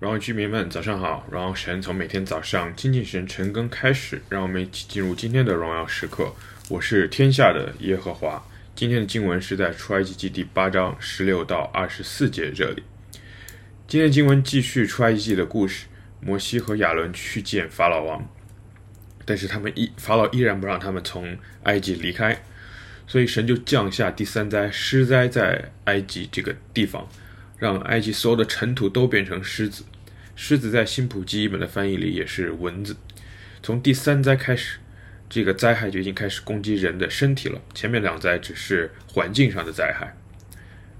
然后居民们早上好。然后神从每天早上亲近神晨更开始，让我们一起进入今天的荣耀时刻。我是天下的耶和华。今天的经文是在出埃及记第八章十六到二十四节这里。今天经文继续出埃及记的故事。摩西和亚伦去见法老王，但是他们依法老依然不让他们从埃及离开，所以神就降下第三灾狮灾在埃及这个地方。让埃及所有的尘土都变成狮子，狮子在新普记译本的翻译里也是蚊子。从第三灾开始，这个灾害就已经开始攻击人的身体了。前面两灾只是环境上的灾害。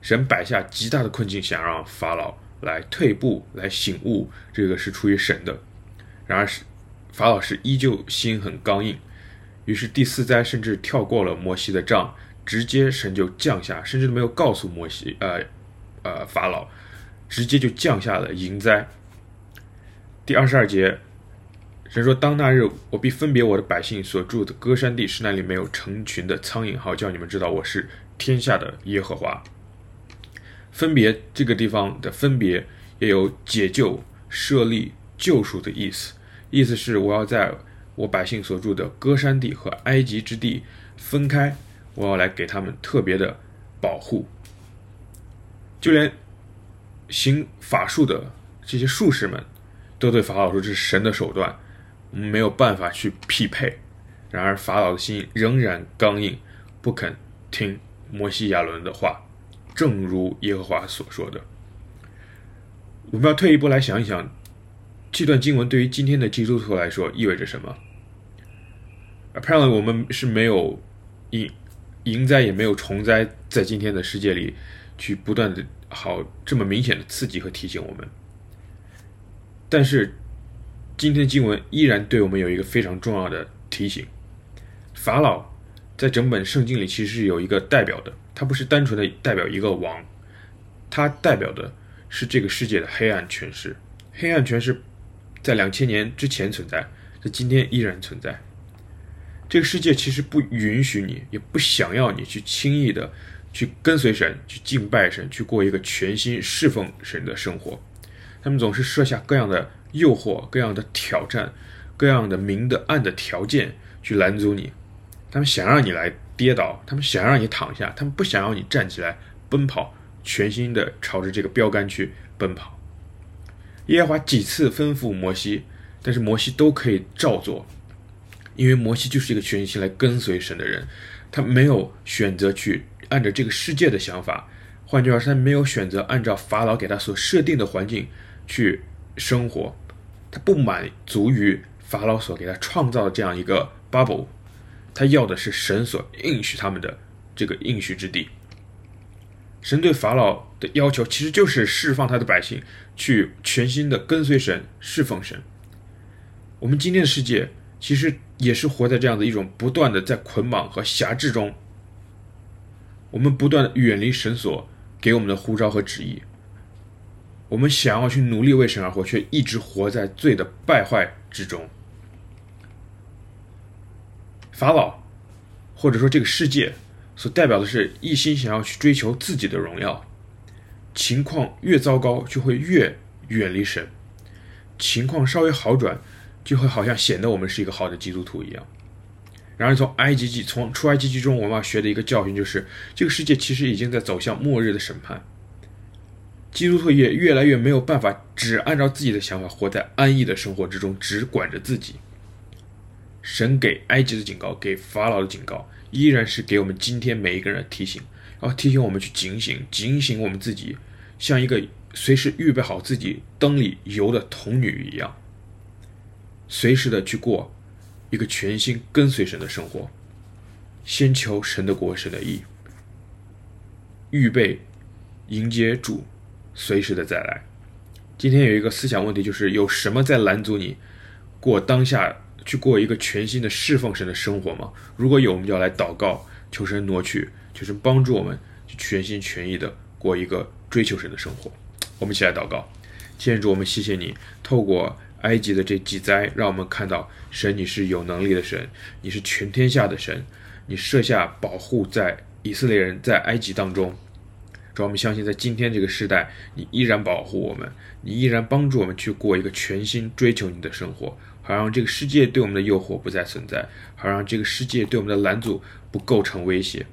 神摆下极大的困境，想让法老来退步，来醒悟，这个是出于神的。然而，是法老是依旧心很刚硬。于是第四灾甚至跳过了摩西的杖，直接神就降下，甚至都没有告诉摩西，呃。呃，法老直接就降下了淫灾。第二十二节，神说：“当那日，我必分别我的百姓所住的歌山地，使那里没有成群的苍蝇，好叫你们知道我是天下的耶和华。”分别这个地方的分别也有解救、设立、救赎的意思，意思是我要在我百姓所住的歌山地和埃及之地分开，我要来给他们特别的保护。就连行法术的这些术士们，都对法老说这是神的手段，我们没有办法去匹配。然而法老的心仍然刚硬，不肯听摩西亚伦的话，正如耶和华所说的。我们要退一步来想一想，这段经文对于今天的基督徒来说意味着什么？Apparently，我们是没有淫淫灾，也没有虫灾，在今天的世界里。去不断的好这么明显的刺激和提醒我们，但是今天的经文依然对我们有一个非常重要的提醒：法老在整本圣经里其实是有一个代表的，他不是单纯的代表一个王，他代表的是这个世界的黑暗权势。黑暗权势在两千年之前存在，在今天依然存在。这个世界其实不允许你，也不想要你去轻易的。去跟随神，去敬拜神，去过一个全心侍奉神的生活。他们总是设下各样的诱惑、各样的挑战、各样的明的暗的条件去拦阻你。他们想让你来跌倒，他们想让你躺下，他们不想要你站起来奔跑，全心的朝着这个标杆去奔跑。耶和华几次吩咐摩西，但是摩西都可以照做，因为摩西就是一个全心来跟随神的人，他没有选择去。按照这个世界的想法，换句话说，他没有选择按照法老给他所设定的环境去生活，他不满足于法老所给他创造的这样一个 bubble，他要的是神所应许他们的这个应许之地。神对法老的要求其实就是释放他的百姓去全心的跟随神、侍奉神。我们今天的世界其实也是活在这样的一种不断的在捆绑和辖制中。我们不断远离神所给我们的呼召和旨意，我们想要去努力为神而活，却一直活在罪的败坏之中。法老，或者说这个世界，所代表的是一心想要去追求自己的荣耀。情况越糟糕，就会越远离神；情况稍微好转，就会好像显得我们是一个好的基督徒一样。然而，从埃及记、从出埃及记中，我们要学的一个教训就是，这个世界其实已经在走向末日的审判。基督徒也越来越没有办法只按照自己的想法活在安逸的生活之中，只管着自己。神给埃及的警告，给法老的警告，依然是给我们今天每一个人提醒，然后提醒我们去警醒，警醒我们自己，像一个随时预备好自己灯里油的童女一样，随时的去过。一个全心跟随神的生活，先求神的国、神的义，预备迎接主随时的再来。今天有一个思想问题，就是有什么在拦阻你过当下去过一个全新的侍奉神的生活吗？如果有，我们就要来祷告，求神挪去，求神帮助我们去全心全意的过一个追求神的生活。我们一起来祷告，天主，我们谢谢你，透过。埃及的这几灾，让我们看到神，你是有能力的神，你是全天下的神，你设下保护在以色列人在埃及当中。主我们相信，在今天这个时代，你依然保护我们，你依然帮助我们去过一个全心追求你的生活，好让这个世界对我们的诱惑不再存在，好让这个世界对我们的拦阻不构成威胁。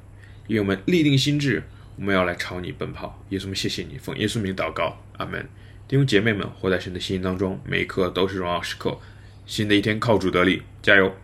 因为我们立定心志，我们要来朝你奔跑。耶稣，我们谢谢你，奉耶稣名祷告，阿门。弟兄姐妹们，活在神的心当中，每一刻都是荣耀时刻。新的一天靠主得力，加油！